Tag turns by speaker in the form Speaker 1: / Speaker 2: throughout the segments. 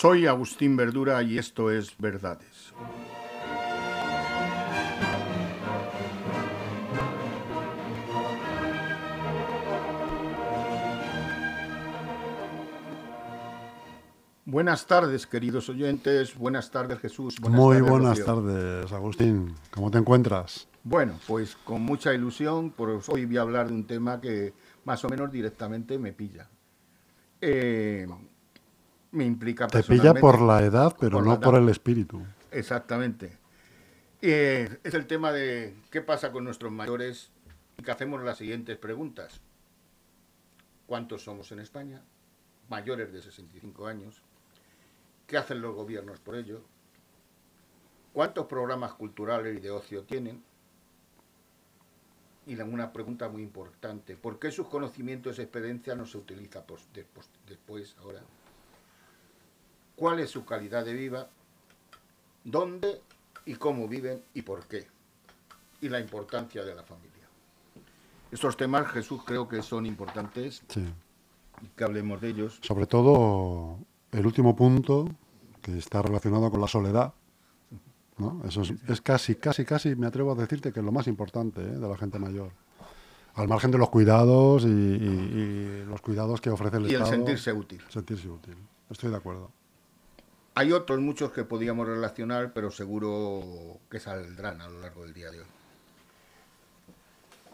Speaker 1: Soy Agustín Verdura y esto es Verdades. Buenas tardes, queridos oyentes. Buenas tardes, Jesús.
Speaker 2: Muy buenas tardes, Agustín. ¿Cómo te encuentras?
Speaker 1: Bueno, pues con mucha ilusión, pues hoy voy a hablar de un tema que más o menos directamente me pilla. Eh, me implica
Speaker 2: Te pilla por la edad, pero no por el espíritu.
Speaker 1: Exactamente. Eh, es el tema de qué pasa con nuestros mayores y que hacemos las siguientes preguntas. ¿Cuántos somos en España? Mayores de 65 años. ¿Qué hacen los gobiernos por ello? ¿Cuántos programas culturales y de ocio tienen? Y una pregunta muy importante, ¿por qué sus conocimientos y experiencia no se utilizan después, ahora? ¿Cuál es su calidad de vida? ¿Dónde y cómo viven y por qué? Y la importancia de la familia. Estos temas, Jesús, creo que son importantes sí. y que hablemos de ellos.
Speaker 2: Sobre todo el último punto, que está relacionado con la soledad, ¿no? Eso es, casi, casi, casi, me atrevo a decirte que es lo más importante ¿eh? de la gente mayor. Al margen de los cuidados y, los cuidados que ofrece el Estado.
Speaker 1: Y el sentirse útil.
Speaker 2: Sentirse útil. Estoy de acuerdo.
Speaker 1: Hay otros muchos que podíamos relacionar, pero seguro que saldrán a lo largo del día de hoy.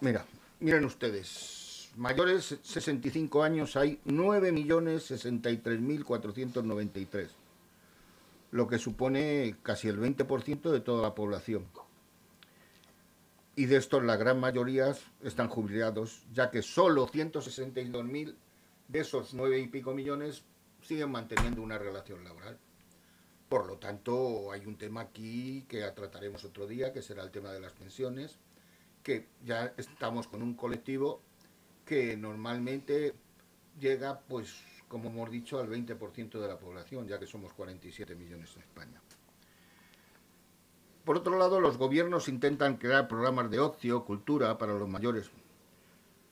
Speaker 1: Mira, miren ustedes, mayores 65 años hay 9.063.493, lo que supone casi el 20% de toda la población. Y de estos la gran mayoría están jubilados, ya que solo 162.000 de esos 9 y pico millones siguen manteniendo una relación laboral. Por lo tanto, hay un tema aquí que trataremos otro día, que será el tema de las pensiones, que ya estamos con un colectivo que normalmente llega, pues, como hemos dicho, al 20% de la población, ya que somos 47 millones en España. Por otro lado, los gobiernos intentan crear programas de ocio, cultura para los mayores,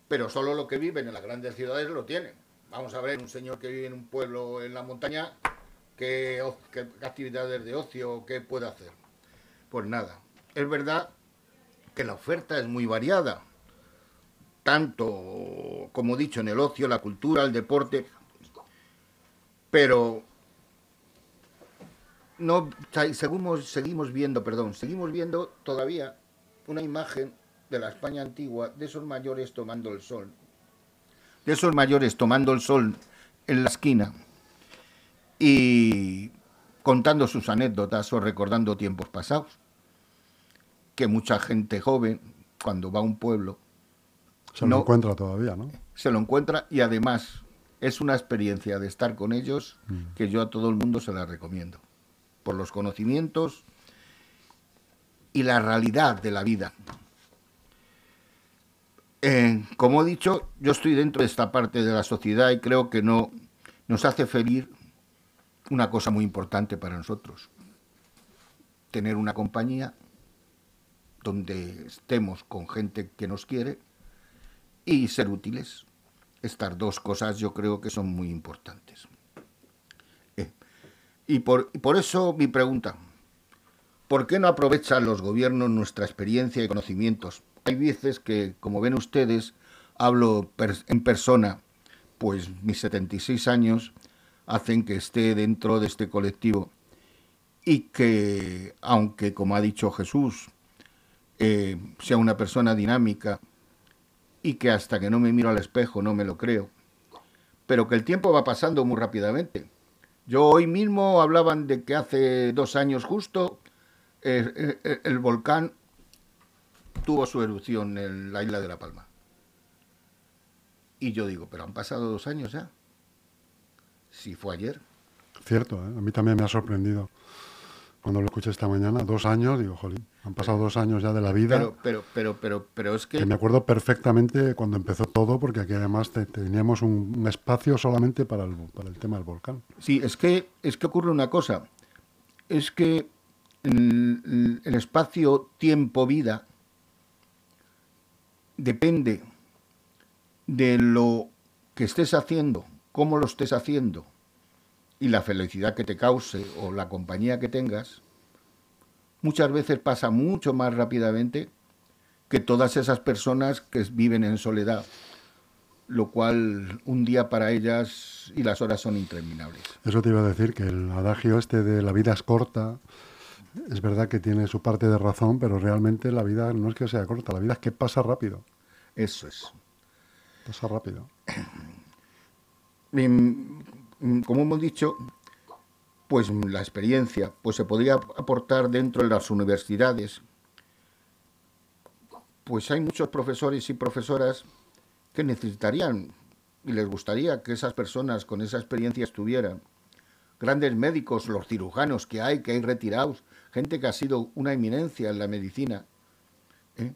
Speaker 1: pero solo los que viven en las grandes ciudades lo tienen. Vamos a ver, un señor que vive en un pueblo en la montaña, ¿qué, actividades de ocio, qué puede hacer? Pues nada, es verdad que la oferta es muy variada tanto, como he dicho, en el ocio, la cultura, el deporte, pero no seguimos, seguimos viendo, perdón, seguimos viendo todavía una imagen de la España antigua de esos mayores tomando el sol, de esos mayores tomando el sol en la esquina y contando sus anécdotas o recordando tiempos pasados, que mucha gente joven, cuando va a un pueblo,
Speaker 2: se lo encuentra todavía, ¿no?
Speaker 1: Se lo encuentra y además es una experiencia de estar con ellos mm. que yo a todo el mundo se la recomiendo. Por los conocimientos y la realidad de la vida. Eh, como he dicho, yo estoy dentro de esta parte de la sociedad y creo que no nos hace feliz una cosa muy importante para nosotros. Tener una compañía donde estemos con gente que nos quiere y ser útiles. Estas dos cosas yo creo que son muy importantes. Eh, y, por, por eso mi pregunta, ¿por qué no aprovechan los gobiernos nuestra experiencia y conocimientos? Hay veces que, como ven ustedes, hablo en persona, pues mis 76 años hacen que esté dentro de este colectivo y que, aunque como ha dicho Jesús, eh, sea una persona dinámica, y que hasta que no me miro al espejo no me lo creo. Pero que el tiempo va pasando muy rápidamente. Yo hoy mismo hablaban de que hace dos años justo eh, eh, el volcán tuvo su erupción en la isla de La Palma. Y yo digo, pero han pasado dos años ya. Si fue ayer.
Speaker 2: Cierto, ¿eh? a mí también me ha sorprendido cuando lo escuché esta mañana, dos años, digo, jolín, han pasado dos años ya de la vida.
Speaker 1: Pero, pero, pero, pero, pero es que...
Speaker 2: me acuerdo perfectamente cuando empezó todo, porque aquí además teníamos un, espacio solamente para el, para el tema del volcán.
Speaker 1: Sí, es que, es que ocurre una cosa, es que el, el espacio tiempo-vida depende de lo que estés haciendo, cómo lo estés haciendo y la felicidad que te cause o la compañía que tengas, muchas veces pasa mucho más rápidamente que todas esas personas que viven en soledad, lo cual un día para ellas y las horas son interminables.
Speaker 2: Eso te iba a decir, que el adagio este de la vida es corta, es verdad que tiene su parte de razón, pero realmente la vida no es que sea corta, la vida es que pasa rápido.
Speaker 1: Eso es.
Speaker 2: Pasa rápido.
Speaker 1: Como hemos dicho, pues la experiencia pues se podría aportar dentro de las universidades. Pues hay muchos profesores y profesoras que necesitarían y les gustaría que esas personas con esa experiencia estuvieran. Grandes médicos, los cirujanos que hay, que hay retirados, gente que ha sido una eminencia en la medicina, ¿eh?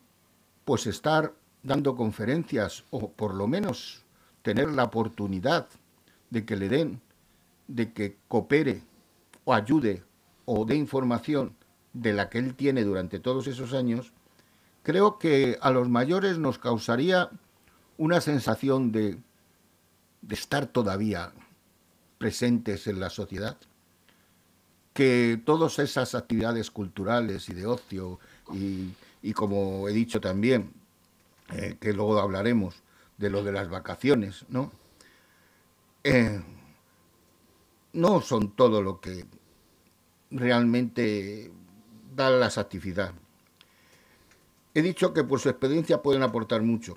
Speaker 1: pues estar dando conferencias o por lo menos tener la oportunidad de que le den, de que coopere o ayude o dé información de la que él tiene durante todos esos años, creo que a los mayores nos causaría una sensación de, de estar todavía presentes en la sociedad, que todas esas actividades culturales y de ocio y, y como he dicho también, eh, que luego hablaremos de lo de las vacaciones, ¿no? Eh, no son todo lo que realmente da las actividades. He dicho que por su experiencia pueden aportar mucho,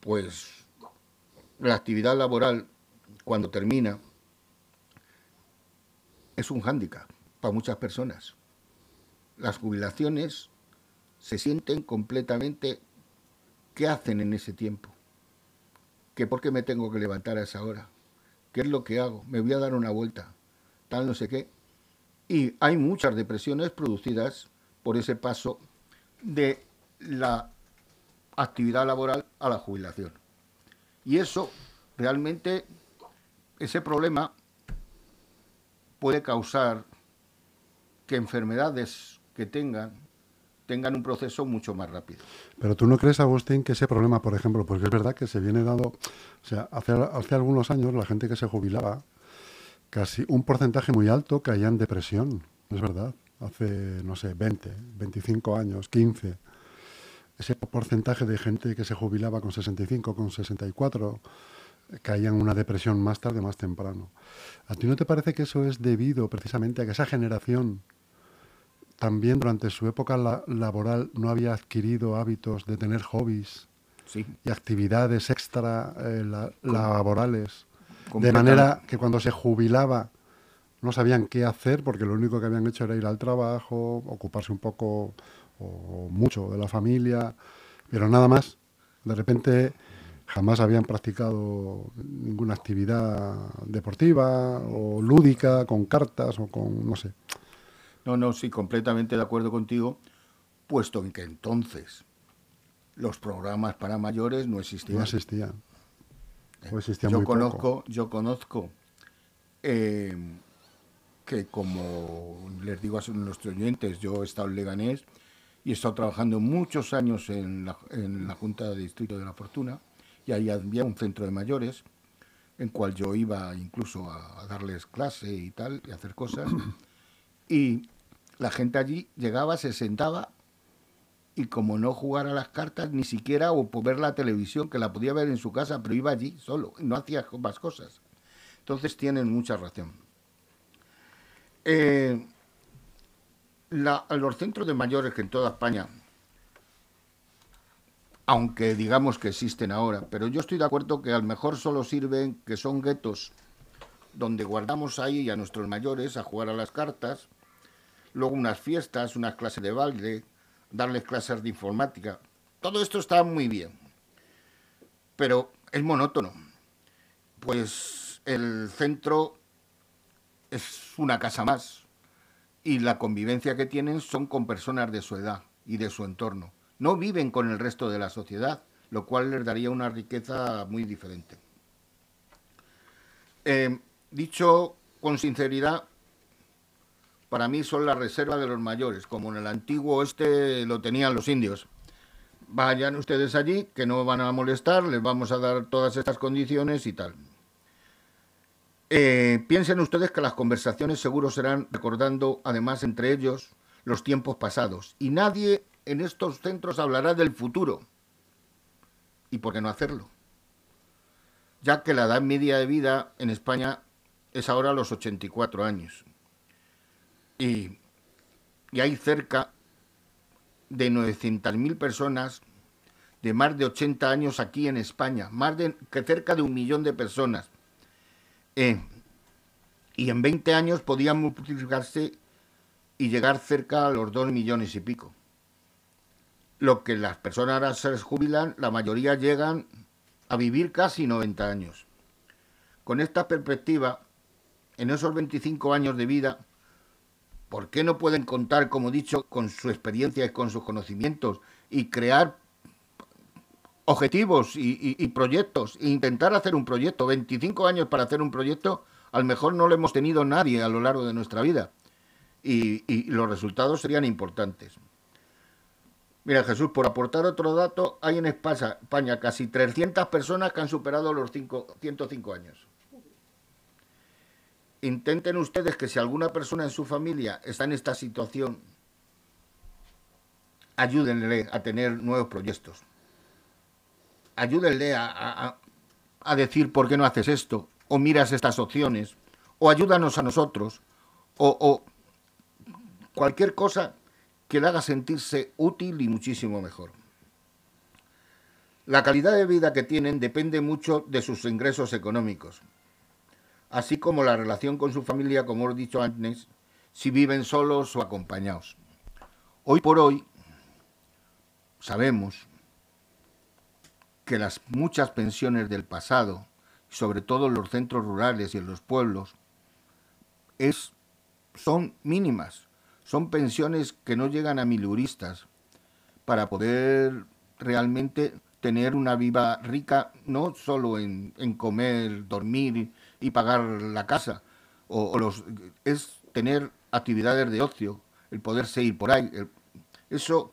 Speaker 1: pues la actividad laboral cuando termina es un hándicap para muchas personas. Las jubilaciones se sienten completamente ¿qué hacen en ese tiempo? ¿Que por qué me tengo que levantar a esa hora? ¿Qué es lo que hago? Me voy a dar una vuelta, tal no sé qué. Y hay muchas depresiones producidas por ese paso de la actividad laboral a la jubilación. Y eso realmente, ese problema puede causar que enfermedades que tengan tengan un proceso mucho más rápido.
Speaker 2: Pero tú no crees, Agustín, que ese problema, por ejemplo, porque es verdad que se viene dando, o sea, hace, hace algunos años la gente que se jubilaba, casi un porcentaje muy alto caía en depresión, es verdad, hace, no sé, 20, 25 años, 15. Ese porcentaje de gente que se jubilaba con 65, con 64, caía en una depresión más tarde, más temprano. ¿A ti no te parece que eso es debido precisamente a que esa generación también durante su época laboral no había adquirido hábitos de tener hobbies y actividades extra eh, laborales. De manera que cuando se jubilaba no sabían qué hacer porque lo único que habían hecho era ir al trabajo, ocuparse un poco o mucho de la familia, pero nada más. De repente jamás habían practicado ninguna actividad deportiva o lúdica con cartas o con, no sé.
Speaker 1: No, no, sí, completamente de acuerdo contigo, puesto en que entonces los programas para mayores no existían.
Speaker 2: No existían.
Speaker 1: existían yo, conozco, yo conozco eh, que, como les digo a nuestros oyentes, yo he estado en Leganés y he estado trabajando muchos años en la, en la Junta de Distrito de la Fortuna y ahí había un centro de mayores en cual yo iba incluso a, a darles clase y tal, y hacer cosas. Y la gente allí llegaba, se sentaba y como no jugara las cartas ni siquiera o por ver la televisión, que la podía ver en su casa, pero iba allí solo, no hacía más cosas. Entonces tienen mucha razón. Eh, los centros de mayores que en toda España, aunque digamos que existen ahora, pero yo estoy de acuerdo que a lo mejor solo sirven que son guetos donde guardamos ahí a nuestros mayores a jugar a las cartas luego unas fiestas, unas clases de baile, darles clases de informática. Todo esto está muy bien, pero es monótono. Pues el centro es una casa más y la convivencia que tienen son con personas de su edad y de su entorno. No viven con el resto de la sociedad, lo cual les daría una riqueza muy diferente. Eh, dicho con sinceridad, para mí son la reserva de los mayores, como en el antiguo oeste lo tenían los indios. Vayan ustedes allí, que no van a molestar, les vamos a dar todas estas condiciones y tal. Eh, piensen ustedes que las conversaciones seguro serán recordando, además, entre ellos, los tiempos pasados. Y nadie en estos centros hablará del futuro. ¿Y por qué no hacerlo? Ya que la edad media de vida en España es ahora los 84 años. Y, hay cerca de 900.000 personas de más de 80 años aquí en España, más de que cerca de un millón de personas. Eh, y en 20 años podían multiplicarse y llegar cerca a los 2 millones y pico. Lo que las personas ahora se jubilan, la mayoría llegan a vivir casi 90 años. Con esta perspectiva, en esos 25 años de vida, ¿por qué no pueden contar, como dicho, con su experiencia y con sus conocimientos y crear objetivos y, proyectos, e intentar hacer un proyecto. 25 años para hacer un proyecto, a lo mejor no lo hemos tenido nadie a lo largo de nuestra vida. Y, y los resultados serían importantes. Mira, Jesús, por aportar otro dato, hay en España casi 300 personas que han superado los 105 años. Intenten ustedes que si alguna persona en su familia está en esta situación, ayúdenle a tener nuevos proyectos. Ayúdenle a, decir por qué no haces esto, o miras estas opciones, o ayúdanos a nosotros, o, cualquier cosa que le haga sentirse útil y muchísimo mejor. La calidad de vida que tienen depende mucho de sus ingresos económicos, así como la relación con su familia, como he dicho antes, si viven solos o acompañados. Hoy por hoy sabemos que las muchas pensiones del pasado, sobre todo en los centros rurales y en los pueblos, es, son mínimas. Son pensiones que no llegan a miluristas para poder realmente tener una vida rica, no solo en, comer, dormir y, pagar la casa, o, los, es tener actividades de ocio, el poderse ir por ahí. eso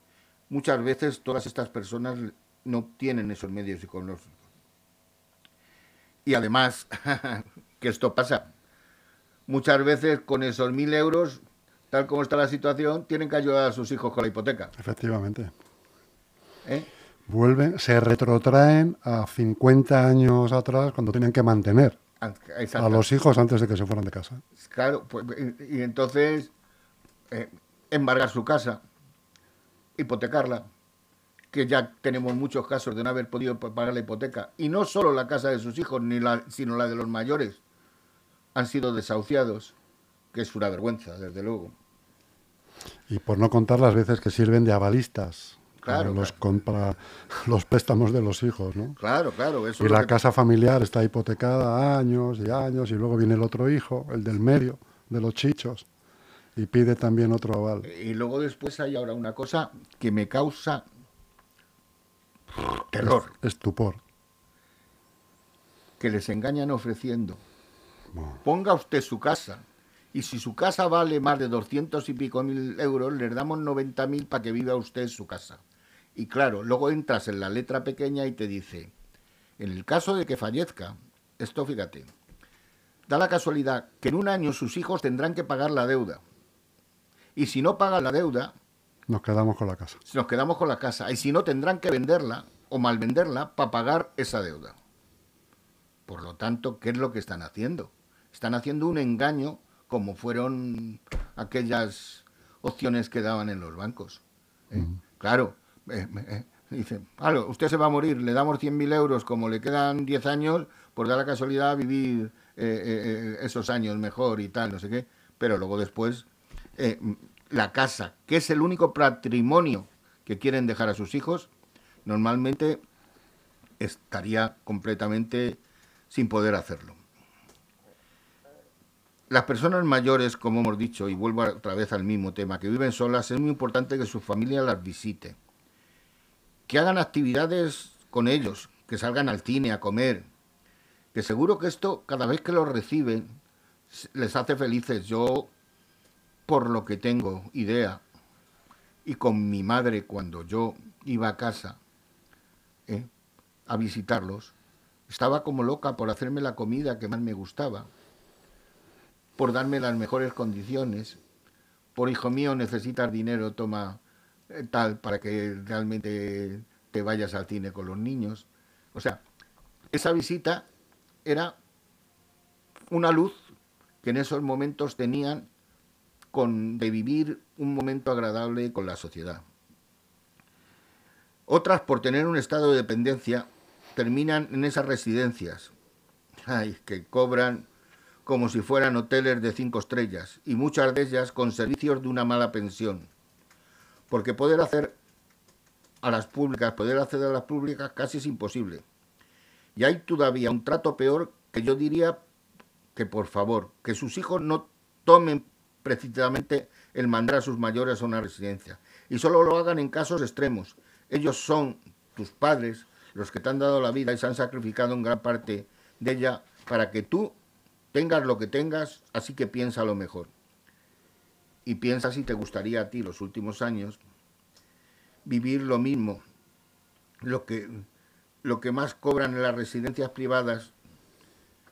Speaker 1: muchas veces todas estas personas no tienen esos medios económicos. Y además, que esto pasa, muchas veces con esos mil euros, tal como está la situación, tienen que ayudar a sus hijos con la hipoteca.
Speaker 2: Efectivamente. ¿Eh? Vuelven, se retrotraen a 50 años atrás cuando tenían que mantener a los hijos antes de que se fueran de casa.
Speaker 1: Claro, pues, y, entonces eh, embargar su casa, hipotecarla, que ya tenemos muchos casos de no haber podido pagar la hipoteca, y no solo la casa de sus hijos, ni la, sino la de los mayores, han sido desahuciados, que es una vergüenza, desde luego.
Speaker 2: Y por no contar las veces que sirven de avalistas. Claro, los, para los préstamos de los hijos, ¿no?
Speaker 1: Claro, claro.
Speaker 2: Eso y la casa familiar está hipotecada años y años, y luego viene el otro hijo, el del medio, de los chichos, y pide también otro aval.
Speaker 1: Y luego después hay ahora una cosa que me causa Terror.
Speaker 2: Estupor.
Speaker 1: Que les engañan ofreciendo. Ponga usted su casa. Y si su casa vale más de 200 y pico mil euros, les damos 90 mil para que viva usted en su casa. Y claro, luego entras en la letra pequeña y te dice, en el caso de que fallezca, esto fíjate, da la casualidad que en un año sus hijos tendrán que pagar la deuda. Y si no pagan la deuda,
Speaker 2: nos quedamos con la casa.
Speaker 1: Nos quedamos con la casa. Y si no, tendrán que venderla o malvenderla para pagar esa deuda. Por lo tanto, ¿qué es lo que están haciendo? Están haciendo un engaño como fueron aquellas opciones que daban en los bancos. ¿eh? Claro, eh, eh, claro, usted se va a morir, le damos 100.000 euros, como le quedan 10 años, por dar la casualidad vivir esos años mejor y tal, no sé qué. Pero luego después la casa, que es el único patrimonio que quieren dejar a sus hijos, normalmente estaría completamente sin poder hacerlo. Las personas mayores, como hemos dicho, y vuelvo otra vez al mismo tema, que viven solas, es muy importante que su familia las visite, que hagan actividades con ellos, que salgan al cine a comer, que seguro que esto, cada vez que lo reciben, les hace felices. Yo por lo que tengo idea. Y con mi madre, cuando yo iba a casa ¿eh? a visitarlos, estaba como loca por hacerme la comida que más me gustaba. por darme las mejores condiciones, por hijo mío necesitas dinero, toma tal para que realmente te vayas al cine con los niños. O sea, esa visita era una luz que en esos momentos tenían con, de vivir un momento agradable con la sociedad. Otras, por tener un estado de dependencia, terminan en esas residencias, ay, que cobran como si fueran hoteles de cinco estrellas, y muchas de ellas con servicios de una mala pensión. Porque poder hacer a las públicas, poder acceder a las públicas casi es imposible. Y hay todavía un trato peor que yo diría que por favor, que sus hijos no tomen precisamente el mandar a sus mayores a una residencia y solo lo hagan en casos extremos. Ellos son tus padres, los que te han dado la vida y se han sacrificado en gran parte de ella para que tú tengas lo que tengas, así que piensa lo mejor. Y piensa si te gustaría a ti los últimos años vivir lo mismo, lo que, lo que más cobran en las residencias privadas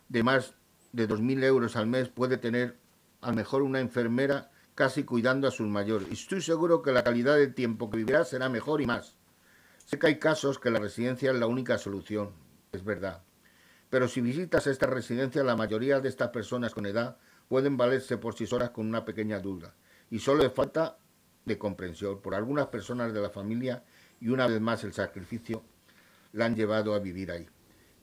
Speaker 1: de más de 2.000 euros al mes puede tener a lo mejor una enfermera casi cuidando a sus mayores. Y estoy seguro que la calidad del tiempo que vivirá será mejor y más. Sé que hay casos que la residencia es la única solución, es verdad. Pero si visitas esta residencia, la mayoría de estas personas con edad pueden valerse por sí solas con una pequeña duda. Y solo es falta de comprensión por algunas personas de la familia y una vez más el sacrificio la han llevado a vivir ahí.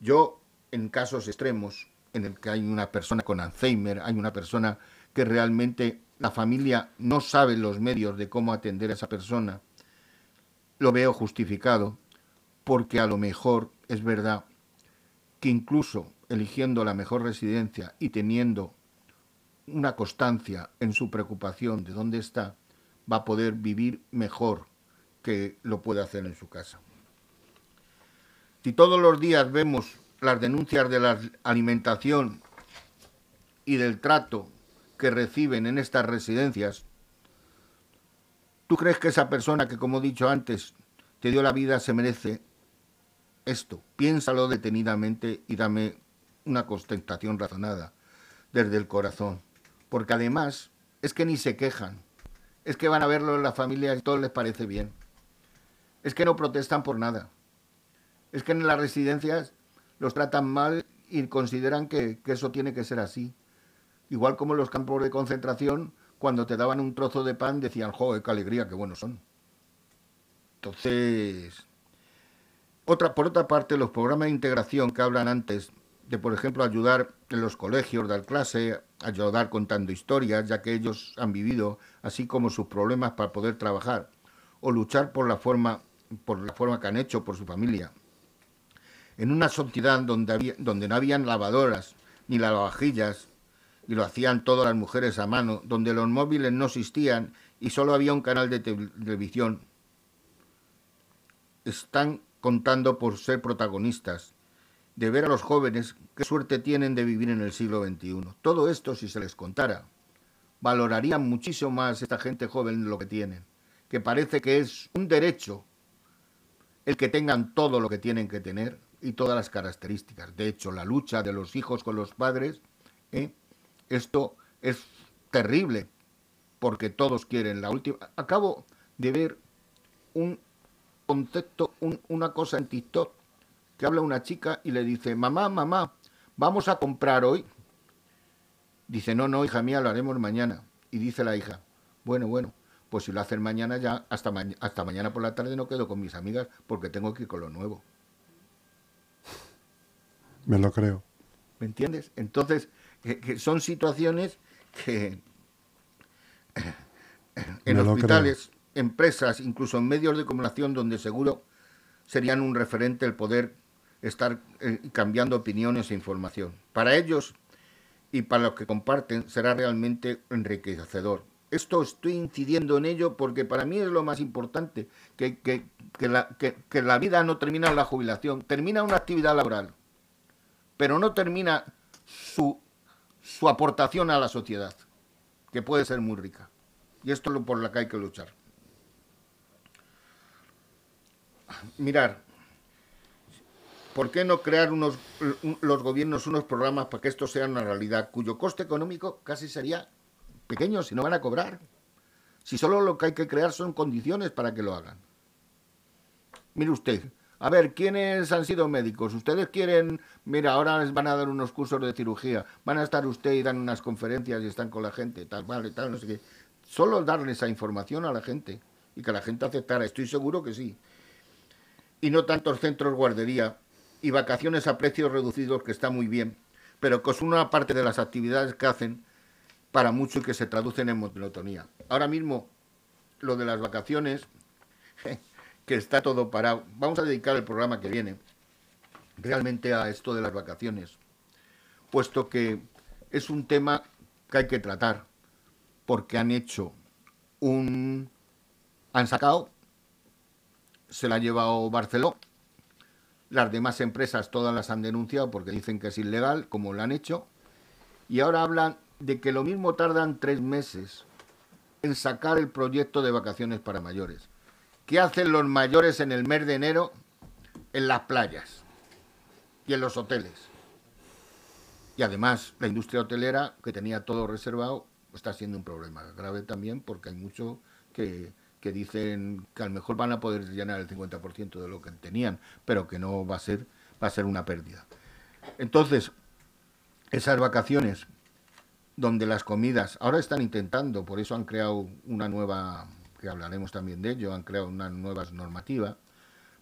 Speaker 1: Yo, en casos extremos, en el que hay una persona con Alzheimer, hay una persona que realmente la familia no sabe los medios de cómo atender a esa persona, lo veo justificado, porque a lo mejor es verdad que incluso eligiendo la mejor residencia y teniendo una constancia en su preocupación de dónde está, va a poder vivir mejor que lo puede hacer en su casa. Si todos los días vemos las denuncias de la alimentación y del trato que reciben en estas residencias, ¿tú crees que esa persona que, como he dicho antes, te dio la vida se merece esto? Piénsalo detenidamente y dame una constatación razonada desde el corazón. Porque además es que ni se quejan. Es que van a verlo en la familia y todo les parece bien. Es que no protestan por nada. Es que en las residencias los tratan mal y consideran que, eso tiene que ser así. Igual como en los campos de concentración, cuando te daban un trozo de pan, decían, joder, qué alegría, qué buenos son. Entonces, otra, por otra parte, los programas de integración que hablan antes, de por ejemplo ayudar en los colegios, dar clase, ayudar contando historias, ya que ellos han vivido, así como sus problemas para poder trabajar, o luchar por la forma, por la forma que han hecho por su familia, en una sociedad donde, donde no habían lavadoras ni lavavajillas, y lo hacían todas las mujeres a mano, donde los móviles no existían y solo había un canal de televisión, están contando por ser protagonistas, de ver a los jóvenes qué suerte tienen de vivir en el siglo XXI. Todo esto, si se les contara, valorarían muchísimo más esta gente joven lo que tienen, que parece que es un derecho el que tengan todo lo que tienen que tener y todas las características. De hecho, la lucha de los hijos con los padres, ¿eh? esto es terrible, porque todos quieren la última. Acabo de ver un concepto, una cosa en TikTok, que habla una chica y le dice, mamá, mamá, vamos a comprar hoy. Dice, no, no, hija mía, lo haremos mañana. Y dice la hija, bueno, bueno, pues si lo hacen mañana ya, hasta, hasta mañana por la tarde no quedo con mis amigas porque tengo que ir con lo nuevo.
Speaker 2: Me lo creo.
Speaker 1: ¿Me entiendes? Entonces, son situaciones que en hospitales, empresas, incluso en medios de comunicación donde seguro serían un referente el poder estar eh, cambiando opiniones e información. Para ellos y para los que comparten será realmente enriquecedor. Esto estoy incidiendo en ello porque para mí es lo más importante, que, que, la, que la vida no termina en la jubilación, termina una actividad laboral pero no termina su, su aportación a la sociedad, que puede ser muy rica. Y esto es lo por lo que hay que luchar. Mirar, ¿por qué no crear unos, los gobiernos unos programas para que esto sea una realidad cuyo coste económico casi sería pequeño si no van a cobrar? Si solo lo que hay que crear son condiciones para que lo hagan. Mire usted, a ver, ¿quiénes han sido médicos? Ustedes quieren, mira, ahora les van a dar unos cursos de cirugía, van a estar usted y dan unas conferencias y están con la gente, tal, vale, tal, no sé qué. Solo darle esa información a la gente y que la gente aceptara, estoy seguro que sí. Y no tantos centros guardería y vacaciones a precios reducidos, que está muy bien, pero que es una parte de las actividades que hacen para mucho y que se traducen en monotonía. Ahora mismo, lo de las vacaciones, que está todo parado. Vamos a dedicar el programa que viene realmente a esto de las vacaciones, puesto que es un tema que hay que tratar, porque han hecho un... han sacado, se la ha llevado Barceló, las demás empresas todas las han denunciado porque dicen que es ilegal, como lo han hecho, y ahora hablan de que lo mismo tardan tres meses en sacar el proyecto de vacaciones para mayores. ¿Qué hacen los mayores en el mes de enero en las playas y en los hoteles? Y además, la industria hotelera, que tenía todo reservado, está siendo un problema grave también porque hay muchos que, que dicen que a lo mejor van a poder llenar el 50% de lo que tenían, pero que no va a ser, va a ser una pérdida. Entonces, esas vacaciones donde las comidas, ahora están intentando, por eso han creado una nueva que hablaremos también de ello, han creado una nueva normativa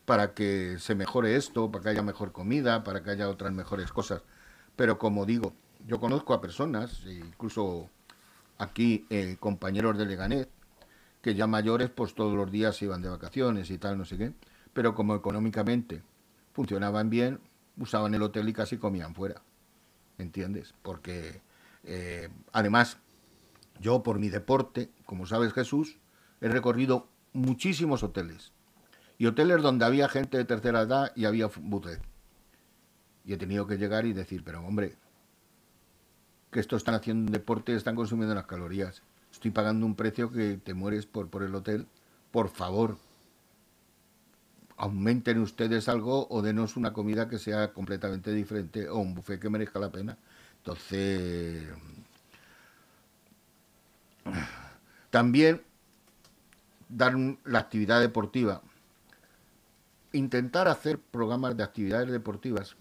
Speaker 1: para que se mejore esto, para que haya mejor comida, para que haya otras mejores cosas. Pero como digo, yo conozco a personas, incluso aquí eh, compañeros de Leganet, que ya mayores pues todos los días se iban de vacaciones y tal, no sé qué, pero como económicamente funcionaban bien, usaban el hotel y casi comían fuera, ¿entiendes? Porque eh, además, yo por mi deporte, como sabes Jesús, he recorrido muchísimos hoteles. Y hoteles donde había gente de tercera edad y había buffet. Y he tenido que llegar y decir, pero hombre, que esto están haciendo deporte, están consumiendo las calorías. Estoy pagando un precio que te mueres por, por el hotel. Por favor, aumenten ustedes algo o denos una comida que sea completamente diferente o un buffet que merezca la pena. Entonces, también dar la actividad deportiva, intentar hacer programas de actividades deportivas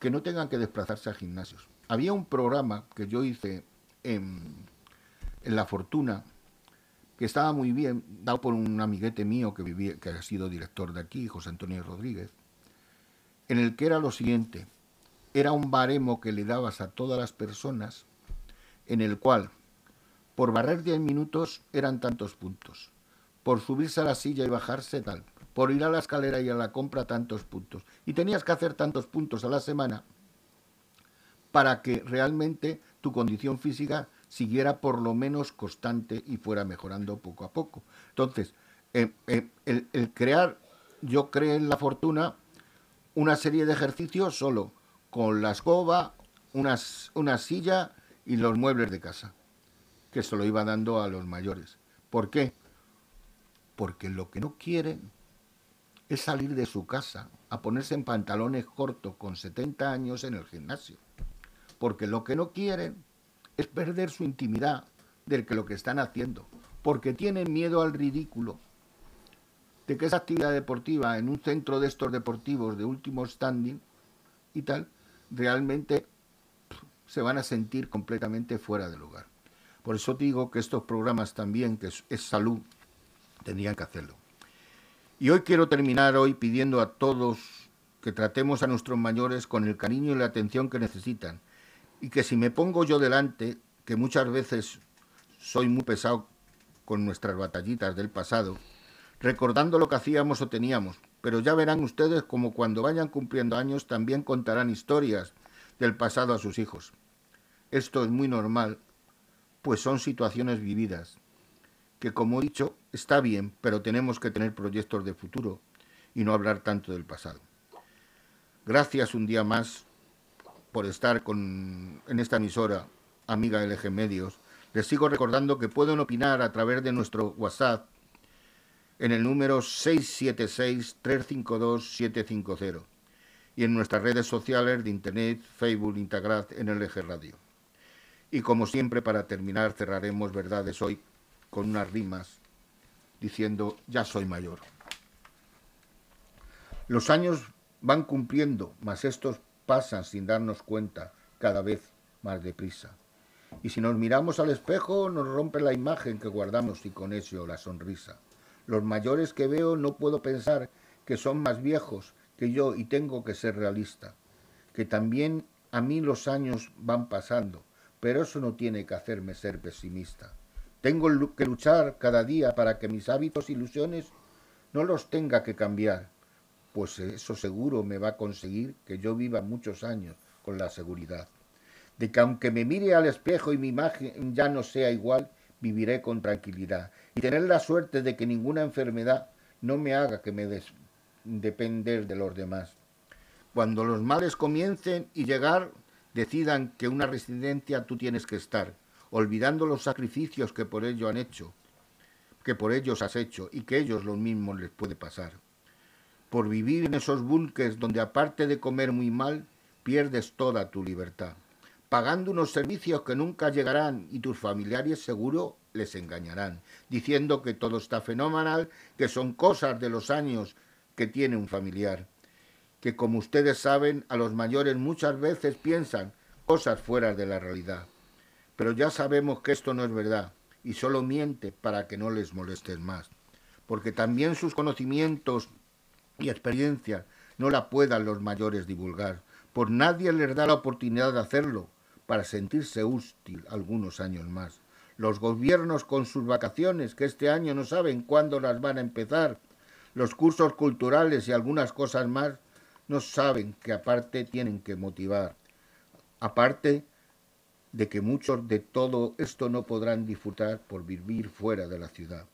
Speaker 1: que no tengan que desplazarse a gimnasios. Había un programa que yo hice en, La Fortuna, que estaba muy bien, dado por un amiguete mío que, vivía, que ha sido director de aquí, José Antonio Rodríguez, en el que era lo siguiente, era un baremo que le dabas a todas las personas, en el cual por barrer 10 minutos eran tantos puntos. Por subirse a la silla y bajarse tal. Por ir a la escalera y a la compra tantos puntos. Y tenías que hacer tantos puntos a la semana para que realmente tu condición física siguiera por lo menos constante y fuera mejorando poco a poco. Entonces, eh, eh, el, crear, yo creo en la fortuna, una serie de ejercicios solo con la escoba, una silla y los muebles de casa que se lo iba dando a los mayores. ¿Por qué? Porque lo que no quieren es salir de su casa a ponerse en pantalones cortos con 70 años en el gimnasio. Porque lo que no quieren es perder su intimidad del que lo que están haciendo. Porque tienen miedo al ridículo de que esa actividad deportiva en un centro de estos deportivos de último standing y tal, realmente se van a sentir completamente fuera de lugar. Por eso digo que estos programas también, que es, salud, tendrían que hacerlo. Y hoy quiero terminar hoy pidiendo a todos que tratemos a nuestros mayores con el cariño y la atención que necesitan. Y que si me pongo yo delante, que muchas veces soy muy pesado con nuestras batallitas del pasado, recordando lo que hacíamos o teníamos, pero ya verán ustedes como cuando vayan cumpliendo años también contarán historias del pasado a sus hijos. Esto es muy normal pues son situaciones vividas, que como he dicho, está bien, pero tenemos que tener proyectos de futuro y no hablar tanto del pasado. Gracias un día más por estar con, en esta emisora, amiga LG Medios. Les sigo recordando que pueden opinar a través de nuestro WhatsApp en el número 676-352-750 y en nuestras redes sociales de Internet, Facebook, Instagram, en Eje Radio. Y como siempre, para terminar, cerraremos verdades hoy con unas rimas diciendo, ya soy mayor. Los años van cumpliendo, mas estos pasan sin darnos cuenta cada vez más deprisa. Y si nos miramos al espejo, nos rompe la imagen que guardamos y con eso la sonrisa. Los mayores que veo no puedo pensar que son más viejos que yo y tengo que ser realista. Que también a mí los años van pasando, pero eso no tiene que hacerme ser pesimista. Tengo que luchar cada día para que mis hábitos e ilusiones no los tenga que cambiar, pues eso seguro me va a conseguir que yo viva muchos años con la seguridad de que aunque me mire al espejo y mi imagen ya no sea igual, viviré con tranquilidad y tener la suerte de que ninguna enfermedad no me haga que me des depender de los demás. Cuando los males comiencen y llegar, decidan que una residencia tú tienes que estar, olvidando los sacrificios que por ello han hecho, que por ellos has hecho y que ellos lo mismo les puede pasar. Por vivir en esos bunkers donde aparte de comer muy mal, pierdes toda tu libertad. Pagando unos servicios que nunca llegarán y tus familiares seguro les engañarán, diciendo que todo está fenomenal, que son cosas de los años que tiene un familiar, que como ustedes saben, a los mayores muchas veces piensan cosas fuera de la realidad. Pero ya sabemos que esto no es verdad y solo miente para que no les molestes más, porque también sus conocimientos y experiencias no la puedan los mayores divulgar, por nadie les da la oportunidad de hacerlo, para sentirse útil algunos años más. Los gobiernos con sus vacaciones, que este año no saben cuándo las van a empezar, los cursos culturales y algunas cosas más, no saben que aparte tienen que motivar. Aparte de que muchos de todo esto no podrán disfrutar por vivir fuera de la ciudad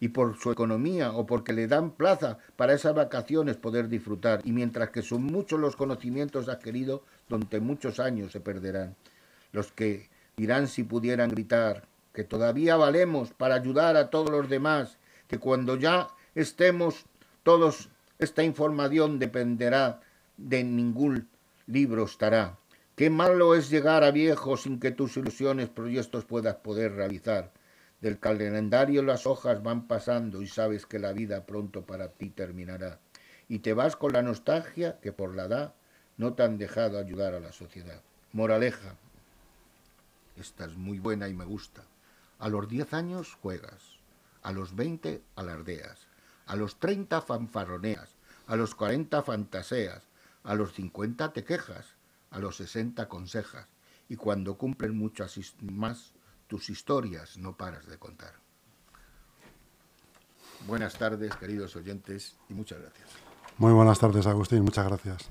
Speaker 1: y por su economía o porque le dan plaza para esas vacaciones poder disfrutar y mientras que son muchos los conocimientos adquiridos donde muchos años se perderán los que dirán si pudieran gritar, que todavía valemos para ayudar a todos los demás, que cuando ya estemos todos, esta información dependerá de ningún libro estará. Qué malo es llegar a viejo sin que tus ilusiones, proyectos puedas poder realizar. Del calendario las hojas van pasando y sabes que la vida pronto para ti terminará. Y te vas con la nostalgia que por la edad no te han dejado ayudar a la sociedad. Moraleja, esta es muy buena y me gusta. A los 10 años juegas, a los 20 alardeas, a los 30 fanfarroneas, a los 40 fantaseas, a los 50 te quejas, a los 60 aconsejas, y cuando cumplen muchas más, tus historias no paras de contar. Buenas tardes, queridos oyentes, y muchas gracias.
Speaker 2: Muy buenas tardes, Agustín, muchas gracias.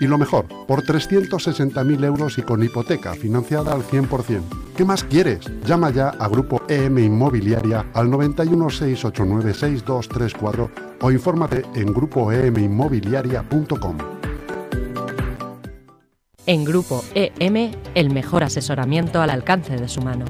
Speaker 2: Y lo mejor, por 360.000 euros y con hipoteca financiada al 100%. ¿Qué más quieres? Llama ya a Grupo EM Inmobiliaria al 91 689 6234 o infórmate en grupoeminmobiliaria.com.
Speaker 3: En Grupo EM, el mejor asesoramiento al alcance de su mano.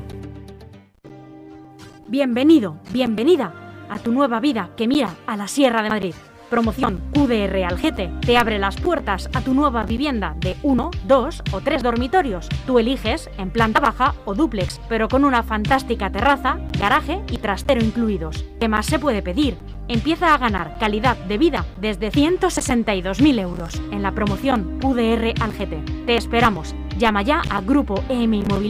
Speaker 4: Bienvenido, bienvenida a tu nueva vida que mira a la Sierra de Madrid. Promoción QDR Algete te abre las puertas a tu nueva vivienda de uno, dos o tres dormitorios. Tú eliges en planta baja o dúplex, pero con una fantástica terraza, garaje y trastero incluidos. ¿Qué más se puede pedir? Empieza a ganar calidad de vida desde 162.000 euros en la promoción QDR Algete. Te esperamos. Llama ya a Grupo EM Inmobiliario